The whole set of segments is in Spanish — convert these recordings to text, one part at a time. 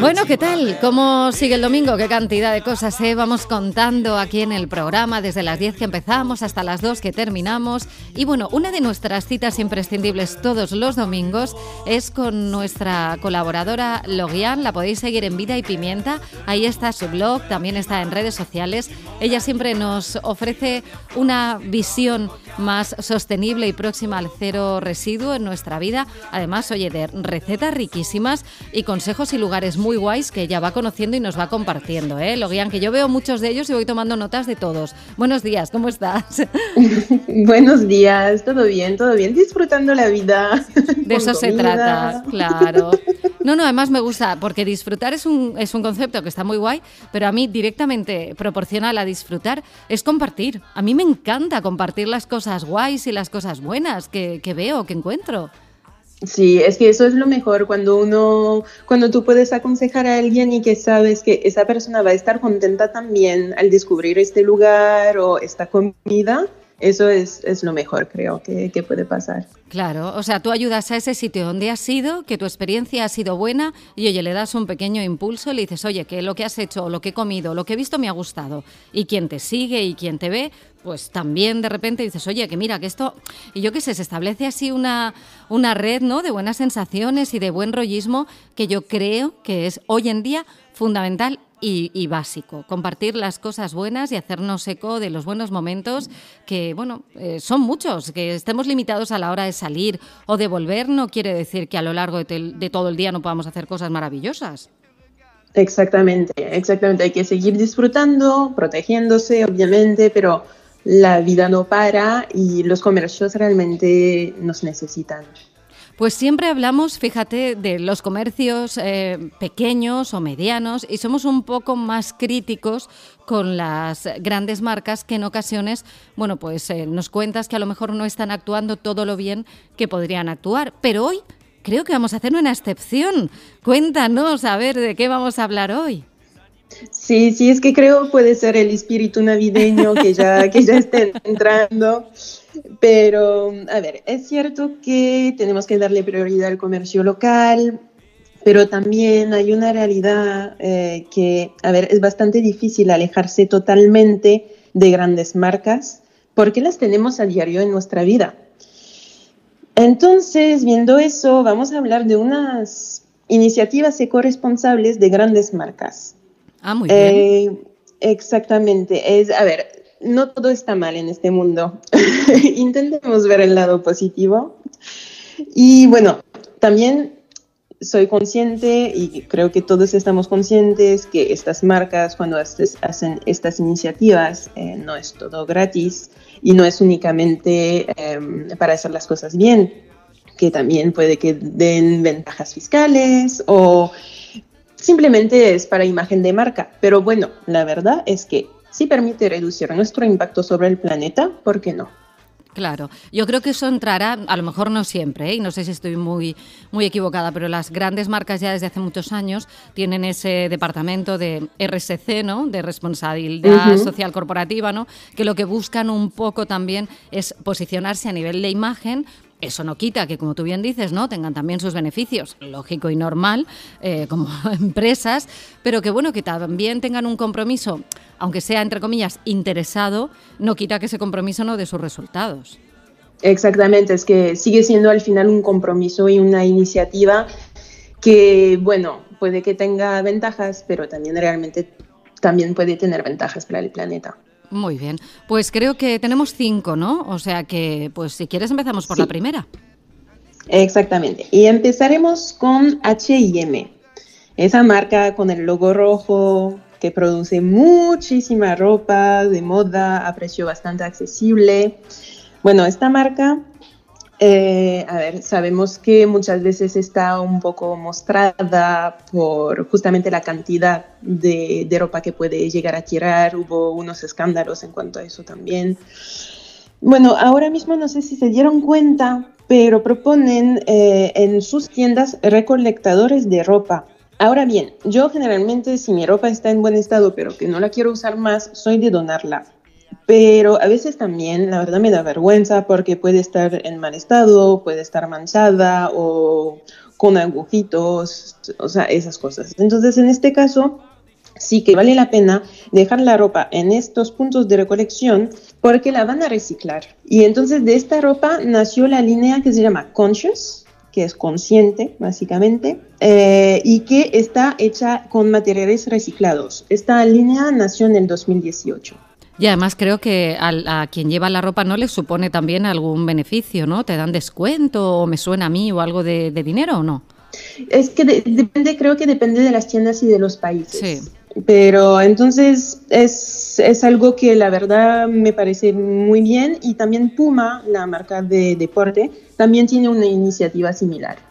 Bueno, ¿qué tal? ¿Cómo sigue el domingo? ¿Qué cantidad de cosas eh? vamos contando aquí en el programa desde las 10 que empezamos hasta las 2 que terminamos? Y bueno, una de nuestras citas imprescindibles todos los domingos es con nuestra colaboradora Logian. La podéis seguir en Vida y Pimienta. Ahí está su blog, también está en redes sociales. Ella siempre nos ofrece una visión más sostenible y próxima al cero residuo en nuestra vida. Además, oye, de recetas riquísimas y consejos y lugares muy guays que ella va conociendo y nos va compartiendo, ¿eh? Logian, que yo veo muchos de ellos y voy tomando notas de todos. Buenos días, ¿cómo estás? Buenos días, todo bien, todo bien, disfrutando la vida. De eso se trata, claro. No, no, además me gusta, porque disfrutar es un, es un concepto que está muy guay, pero a mí directamente proporcional a disfrutar es compartir. A mí me encanta compartir las cosas guays y las cosas buenas que, que veo, que encuentro. Sí, es que eso es lo mejor cuando uno, cuando tú puedes aconsejar a alguien y que sabes que esa persona va a estar contenta también al descubrir este lugar o esta comida, eso es, es lo mejor, creo, que, que, puede pasar. Claro, o sea, tú ayudas a ese sitio donde has ido, que tu experiencia ha sido buena y oye, le das un pequeño impulso, le dices, oye, que lo que has hecho, lo que he comido, lo que he visto me ha gustado. Y quien te sigue y quien te ve, pues también de repente dices, oye, que mira, que esto, y yo qué sé, se establece así una, una red, ¿no? De buenas sensaciones y de buen rollismo que yo creo que es hoy en día fundamental y, básico. Compartir las cosas buenas y hacernos eco de los buenos momentos que, bueno, eh, son muchos. Que estemos limitados a la hora de salir o de volver no quiere decir que a lo largo de, de todo el día no podamos hacer cosas maravillosas. Exactamente, exactamente. Hay que seguir disfrutando, protegiéndose, obviamente, pero la vida no para y los comercios realmente nos necesitan. Pues siempre hablamos, fíjate, de los comercios eh, pequeños o medianos y somos un poco más críticos con las grandes marcas que en ocasiones, bueno, pues eh, nos cuentas que a lo mejor no están actuando todo lo bien que podrían actuar. Pero hoy creo que vamos a hacer una excepción. Cuéntanos, a ver, ¿de qué vamos a hablar hoy? Sí, sí, es que creo puede ser el espíritu navideño que ya, que ya está entrando. Pero, a ver, es cierto que tenemos que darle prioridad al comercio local, pero también hay una realidad eh, que, a ver, es bastante difícil alejarse totalmente de grandes marcas porque las tenemos a diario en nuestra vida. Entonces, viendo eso, vamos a hablar de unas iniciativas ecoresponsables de grandes marcas. Ah, muy bien. Eh, exactamente. Es, a ver, no todo está mal en este mundo. Intentemos ver el lado positivo. Y bueno, también soy consciente y creo que todos estamos conscientes que estas marcas cuando hacen estas iniciativas eh, no es todo gratis y no es únicamente em, para hacer las cosas bien, que también puede que den ventajas fiscales o simplemente es para imagen de marca. Pero bueno, la verdad es que si permite reducir nuestro impacto sobre el planeta, ¿por qué no? Claro, yo creo que eso entrará, a lo mejor no siempre, ¿eh? y no sé si estoy muy, muy equivocada, pero las grandes marcas ya desde hace muchos años tienen ese departamento de RSC, ¿no? de responsabilidad social corporativa, ¿no? que lo que buscan un poco también es posicionarse a nivel de imagen eso no quita que, como tú bien dices, ¿no? tengan también sus beneficios, lógico y normal, eh, como empresas, pero que bueno, que también tengan un compromiso, aunque sea entre comillas interesado, no quita que ese compromiso no dé sus resultados. Exactamente, es que sigue siendo al final un compromiso y una iniciativa que, bueno, puede que tenga ventajas, pero también realmente también puede tener ventajas para el planeta. Muy bien. Pues creo que tenemos cinco, ¿no? O sea que, pues si quieres empezamos por la primera. Exactamente. Y empezaremos con HM. Esa marca con el logo rojo que produce muchísima ropa de moda a precio bastante accesible. Bueno, esta marca eh, a ver, sabemos que muchas veces está un poco mostrada por justamente la cantidad de, ropa que puede llegar a tirar. Hubo unos escándalos en cuanto a eso también. Bueno, ahora mismo no sé si se dieron cuenta, pero proponen eh, en sus tiendas recolectadores de ropa. Ahora bien, yo generalmente si mi ropa está en buen estado, pero que no la quiero usar más, soy de donarla pero a veces también, la verdad, me da vergüenza porque puede estar en mal estado, puede estar manchada o con agujitos, o sea, esas cosas. Entonces, en este caso, sí que vale la pena dejar la ropa en estos puntos de recolección porque la van a reciclar. Y entonces de esta ropa nació la línea que se llama Conscious, que es consciente, básicamente, eh, y que está hecha con materiales reciclados. Esta línea nació en el 2018. Y además creo que a, quien lleva la ropa no le supone también algún beneficio, ¿no? ¿Te dan descuento o me suena a mí o algo de, dinero o no? Es que depende, creo que depende de las tiendas y de los países. Sí. Pero entonces es, es, algo que la verdad me parece muy bien y también Puma, la marca de deporte, también tiene una iniciativa similar.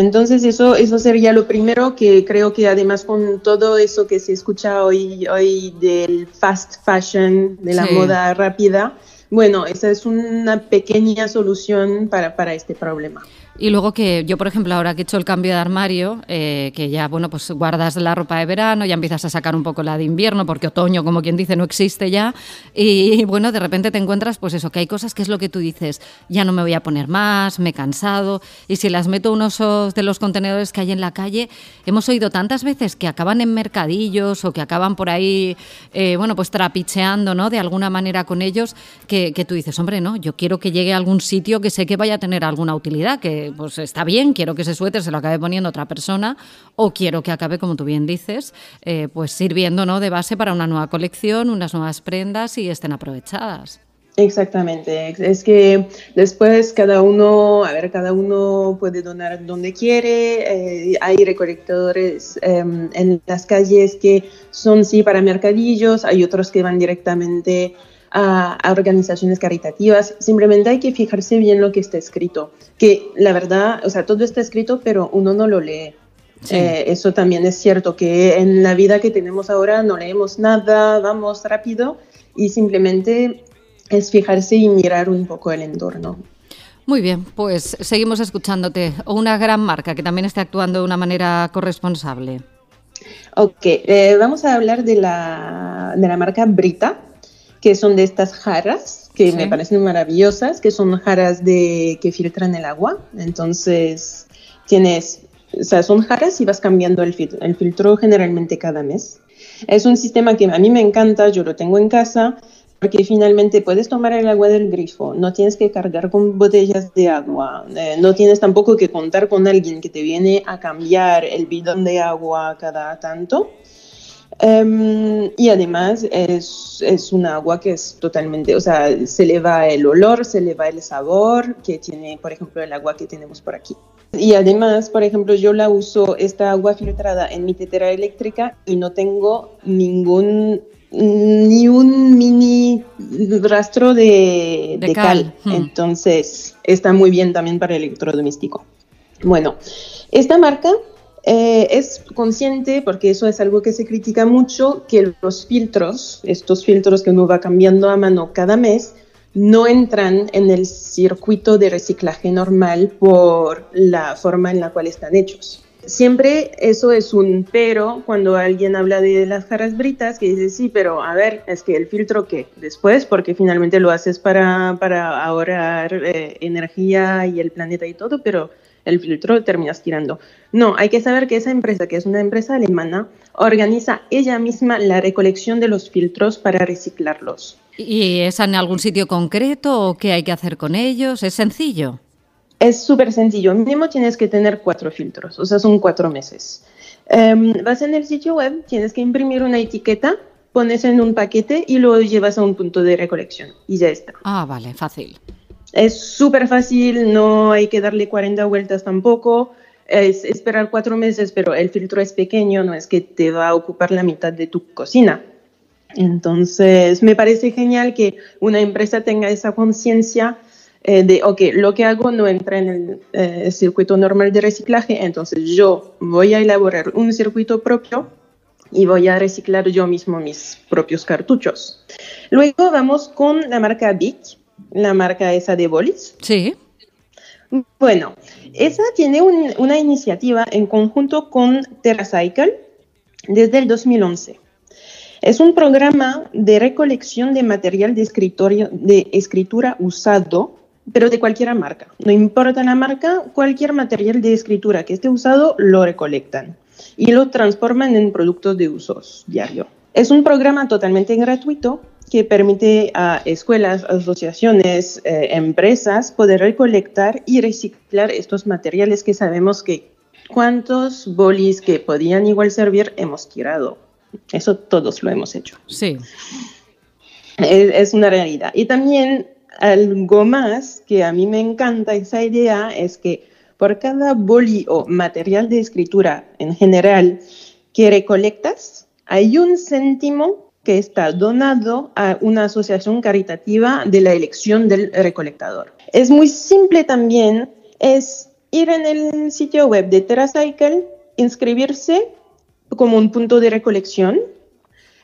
Entonces eso, eso sería lo primero que creo que además con todo eso que se escucha hoy, hoy del fast fashion, de la moda rápida, bueno, esa es una pequeña solución para, para este problema. Y luego que yo, por ejemplo, ahora que he hecho el cambio de armario, eh, que ya, bueno, pues guardas la ropa de verano, ya empiezas a sacar un poco la de invierno, porque otoño, como quien dice, no existe ya. Y bueno, de repente te encuentras, pues eso, que hay cosas que es lo que tú dices, ya no me voy a poner más, me he cansado. Y si las meto unos de los contenedores que hay en la calle, hemos oído tantas veces que acaban en mercadillos o que acaban por ahí, eh, bueno, pues trapicheando, ¿no? De alguna manera con ellos, que, que tú dices, hombre, no, yo quiero que llegue a algún sitio que sé que vaya a tener alguna utilidad, que pues está bien, quiero que ese suéter se lo acabe poniendo otra persona o quiero que acabe, como tú bien dices, eh, pues sirviendo ¿no? de base para una nueva colección, unas nuevas prendas y estén aprovechadas. Exactamente, es que después cada uno, a ver, cada uno puede donar donde quiere, eh, hay recolectores em, en las calles que son sí para mercadillos, hay otros que van directamente a, organizaciones caritativas. Simplemente hay que fijarse bien lo que está escrito. Que la verdad, o sea, todo está escrito, pero uno no lo lee. Eh, eso también es cierto, que en la vida que tenemos ahora no leemos nada, vamos rápido y simplemente es fijarse y mirar un poco el entorno. Muy bien, pues seguimos escuchándote. Una gran marca que también está actuando de una manera corresponsable. Ok, eh, vamos a hablar de la, de la marca Brita que son de estas jarras que me parecen maravillosas, que son jarras de que filtran el agua. Entonces, tienes, o sea, son jarras y vas cambiando el filtro, el filtro generalmente cada mes. Es un sistema que a mí me encanta, yo lo tengo en casa, porque finalmente puedes tomar el agua del grifo, no tienes que cargar con botellas de agua, eh, no tienes tampoco que contar con alguien que te viene a cambiar el bidón de agua cada tanto. Em, y además es, es un agua que es totalmente, o sea, se le va el olor, se le va el sabor que tiene, por ejemplo, el agua que tenemos por aquí. Y además, por ejemplo, yo la uso, esta agua filtrada en mi tetera eléctrica y no tengo ningún, ni un mini rastro de, de, cal. Hmm. Entonces, está muy bien también para electrodoméstico. Bueno, esta marca eh, es consciente, porque eso es algo que se critica mucho, que los filtros, estos filtros que uno va cambiando a mano cada mes, no entran en el circuito de reciclaje normal por la forma en la cual están hechos. Siempre eso es un pero cuando alguien habla de las jarras britas, que dice, sí, pero a ver, es que el filtro qué después, porque finalmente lo haces para, para ahorrar eh, energía y el planeta y todo, pero el filtro terminas tirando. No, hay que saber que esa empresa, que es una empresa alemana, organiza ella misma la recolección de los filtros para reciclarlos. ¿Y es en algún sitio concreto o qué hay que hacer con ellos? ¿Es sencillo? Es súper sencillo. Mínimo tienes que tener cuatro filtros, o sea, son cuatro meses. Em, vas en el sitio web, tienes que imprimir una etiqueta, pones en un paquete y lo llevas a un punto de recolección y ya está. Ah, vale, fácil. Es súper fácil, no hay que darle 40 vueltas tampoco. Es esperar cuatro meses, pero el filtro es pequeño, no es que te va a ocupar la mitad de tu cocina. Entonces, me parece genial que una empresa tenga esa conciencia eh, de, ok, lo que hago no entra en el eh, circuito normal de reciclaje, entonces yo voy a elaborar un circuito propio y voy a reciclar yo mismo mis propios cartuchos. Luego vamos con la marca Bic la marca esa de bolis. Sí. Bueno, esa tiene una iniciativa en conjunto con TerraCycle desde el 2011. Es un programa de recolección de material de, escritorio, de escritura usado pero de cualquier marca. No importa la marca, cualquier material de escritura que esté usado lo recolectan y lo transforman en productos de usos diario. Es un programa totalmente gratuito que permite a escuelas, asociaciones, eh, empresas poder recolectar y reciclar estos materiales que sabemos que cuántos bolis que podían igual servir hemos tirado. Eso todos lo hemos hecho. Sí. Es, una realidad. Y también algo más que a mí me encanta esa idea es que por cada boli o material de escritura en general que recolectas, hay un céntimo que está donado a una asociación caritativa de la elección del recolectador. Es muy simple también, es ir en el sitio web de TerraCycle, inscribirse como un punto de recolección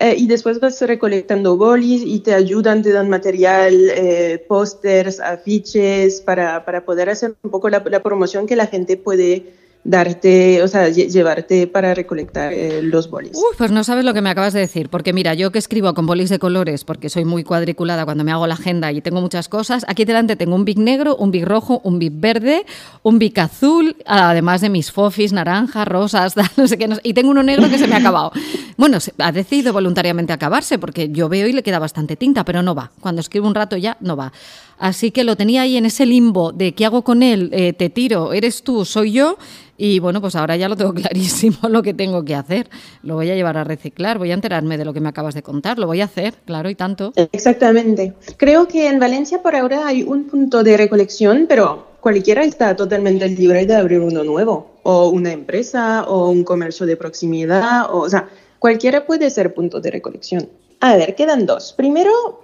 eh, y después vas recolectando bolis y te ayudan, te dan material, eh, pósters, afiches para, para, poder hacer un poco la, la promoción que la gente puede darte, o sea, llevarte para recolectar eh, los bolis. Pues no sabes lo que me acabas de decir, porque mira, yo que escribo con bolis de colores, porque soy muy cuadriculada cuando me hago la agenda y tengo muchas cosas, aquí delante tengo un big negro, un big rojo, un big verde, un big azul, además de mis fofis, naranjas, rosas, no sé qué, y tengo uno negro que se me ha acabado. Bueno, ha decidido voluntariamente acabarse, porque yo veo y le queda bastante tinta, pero no va. Cuando escribo un rato ya, no va. Así que lo tenía ahí en ese limbo de qué hago con él, eh, te tiro, eres tú, soy yo. Y bueno, pues ahora ya lo tengo clarísimo lo que tengo que hacer. Lo voy a llevar a reciclar, voy a enterarme de lo que me acabas de contar, lo voy a hacer, claro, y tanto. Exactamente. Creo que en Valencia por ahora hay un punto de recolección, pero cualquiera está totalmente libre de abrir uno nuevo, o una empresa, o un comercio de proximidad, o, o sea, cualquiera puede ser punto de recolección. A ver, quedan dos. Primero,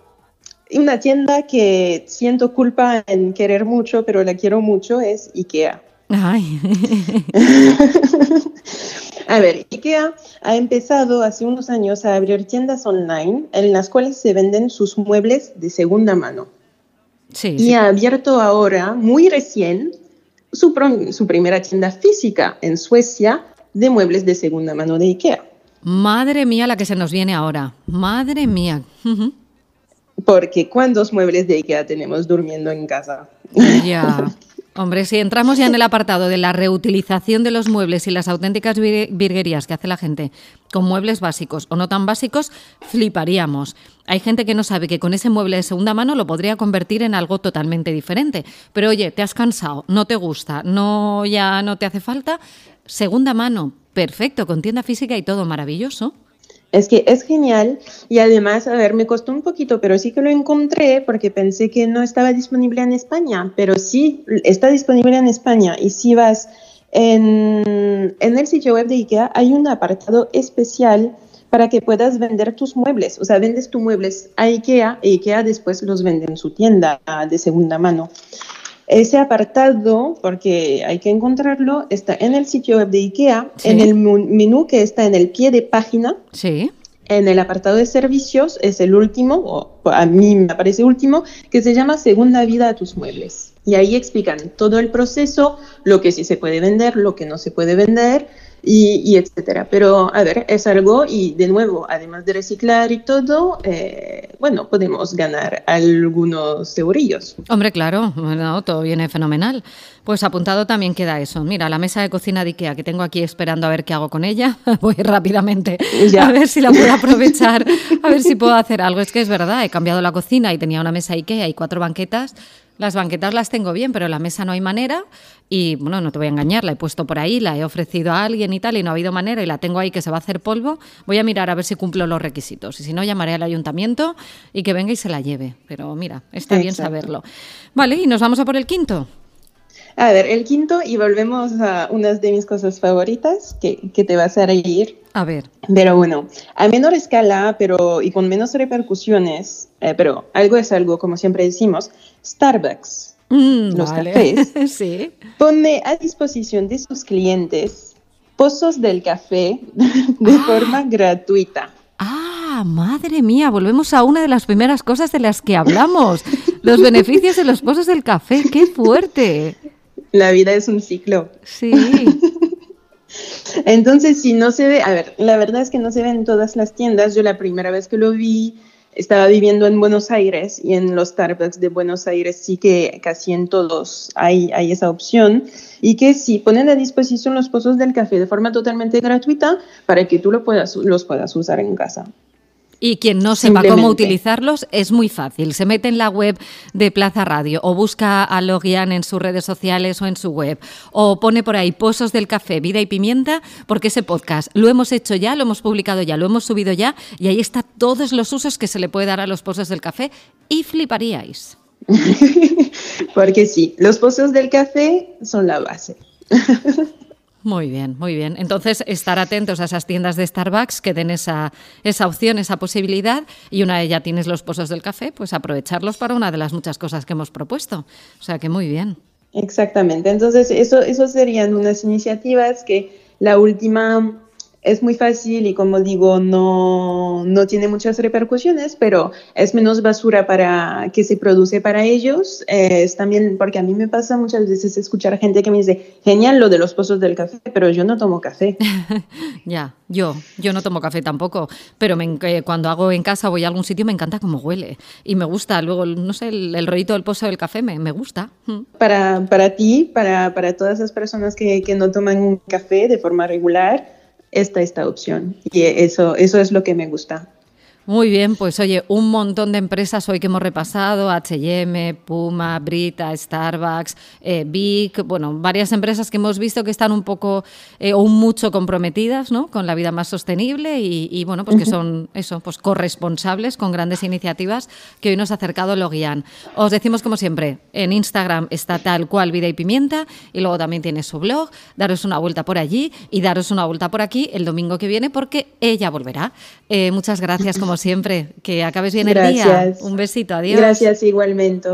una tienda que siento culpa en querer mucho, pero la quiero mucho, es IKEA. Ay. a ver, IKEA ha empezado hace unos años a abrir tiendas online en las cuales se venden sus muebles de segunda mano. Sí, y ha abierto ahora, muy recién, su, su, primera tienda física en Suecia de muebles de segunda mano de IKEA. Madre mía la que se nos viene ahora. Madre mía. Porque ¿cuántos muebles de IKEA tenemos durmiendo en casa? Ya. Hombre, si entramos ya en el apartado de la reutilización de los muebles y las auténticas virguerías que hace la gente con muebles básicos o no tan básicos, fliparíamos. Hay gente que no sabe que con ese mueble de segunda mano lo podría convertir en algo totalmente diferente. Pero oye, te has cansado, no te gusta, no ya no te hace falta, segunda mano, perfecto, con tienda física y todo maravilloso. Es que es genial y además, a ver, me costó un poquito, pero sí que lo encontré porque pensé que no estaba disponible en España, pero sí está disponible en España y si vas en, en el sitio web de IKEA hay un apartado especial para que puedas vender tus muebles, o sea, vendes tus muebles a IKEA y IKEA después los vende en su tienda de segunda mano. Ese apartado, porque hay que encontrarlo, está en el sitio web de IKEA, en el menú que está en el pie de página. Sí. En el apartado de servicios es el último, o a mí me parece último, que se llama Segunda vida a tus muebles. Y ahí explican todo el proceso, lo que sí se puede vender, lo que no se puede vender, y, etcétera. Pero, a ver, es algo y de nuevo, además de reciclar y todo, eh, bueno, podemos ganar algunos eurillos. Hombre, claro, bueno, todo viene fenomenal. Pues apuntado también queda eso. Mira, la mesa de cocina de Ikea que tengo aquí esperando a ver qué hago con ella, voy rápidamente a ver si la puedo aprovechar, a ver si puedo hacer algo. Es que es verdad, he cambiado la cocina y tenía una mesa Ikea y cuatro banquetas las banquetas las tengo bien, pero la mesa no hay manera. Y bueno, no te voy a engañar, la he puesto por ahí, la he ofrecido a alguien y tal, y no ha habido manera, y la tengo ahí que se va a hacer polvo. Voy a mirar a ver si cumplo los requisitos. Y si no, llamaré al ayuntamiento y que venga y se la lleve. Pero mira, está bien saberlo. Vale, y nos vamos a por el quinto. A ver, el quinto, y volvemos a unas de mis cosas favoritas que, que te vas a reír. A ver. Pero bueno, a menor escala pero y con menos repercusiones, eh, pero algo es algo, como siempre decimos, Starbucks, mm, los cafés, sí. pone a disposición de sus clientes pozos del café de ah. forma gratuita. Ah, madre mía, volvemos a una de las primeras cosas de las que hablamos, los beneficios de los pozos del café, qué fuerte. La vida es un ciclo. Sí. Entonces, si no se ve, a ver, la verdad es que no se ve en todas las tiendas. Yo la primera vez que lo vi, estaba viviendo en Buenos Aires y en los Starbucks de Buenos Aires sí que casi en todos hay, hay esa opción y que sí ponen a disposición los pozos del café de forma totalmente gratuita para que tú lo puedas, los puedas usar en casa. Y quien no sepa cómo utilizarlos es muy fácil. Se mete en la web de Plaza Radio o busca a Logian en sus redes sociales o en su web o pone por ahí Pozos del Café, Vida y Pimienta, porque ese podcast lo hemos hecho ya, lo hemos publicado ya, lo hemos subido ya y ahí está todos los usos que se le puede dar a los pozos del café y fliparíais. porque sí, los pozos del café son la base. Muy bien, muy bien. Entonces, estar atentos a esas tiendas de Starbucks que den esa, esa opción, esa posibilidad, y una vez ya tienes los pozos del café, pues aprovecharlos para una de las muchas cosas que hemos propuesto. O sea que muy bien. Exactamente. Entonces, eso, eso serían unas iniciativas que la última es muy fácil y como digo, no, no tiene muchas repercusiones, pero es menos basura para que se produce para ellos. es también, porque a mí me pasa muchas veces escuchar gente que me dice, genial lo de los pozos del café, pero yo no tomo café. ya, yo, yo no tomo café tampoco, pero me, cuando hago en casa voy a algún sitio me encanta cómo huele y me gusta. Luego, no sé, el, el rollito del pozo del café me, me gusta. Mm. Para, para ti, para, para todas esas personas que, que no toman café de forma regular, esta, esta opción. Y eso, eso es lo que me gusta. Muy bien, pues oye, un montón de empresas hoy que hemos repasado, HM, Puma, Brita, Starbucks, eh, Big, bueno, varias empresas que hemos visto que están un poco eh, o mucho comprometidas ¿no? con la vida más sostenible y, bueno, pues que son eso, pues corresponsables con grandes iniciativas que hoy nos ha acercado Logian. Os decimos como siempre, en Instagram está tal cual Vida y Pimienta y luego también tiene su blog, daros una vuelta por allí y daros una vuelta por aquí el domingo que viene porque ella volverá. Eh, muchas gracias como siempre. Que acabes bien el día. Un besito, adiós. Gracias igualmente.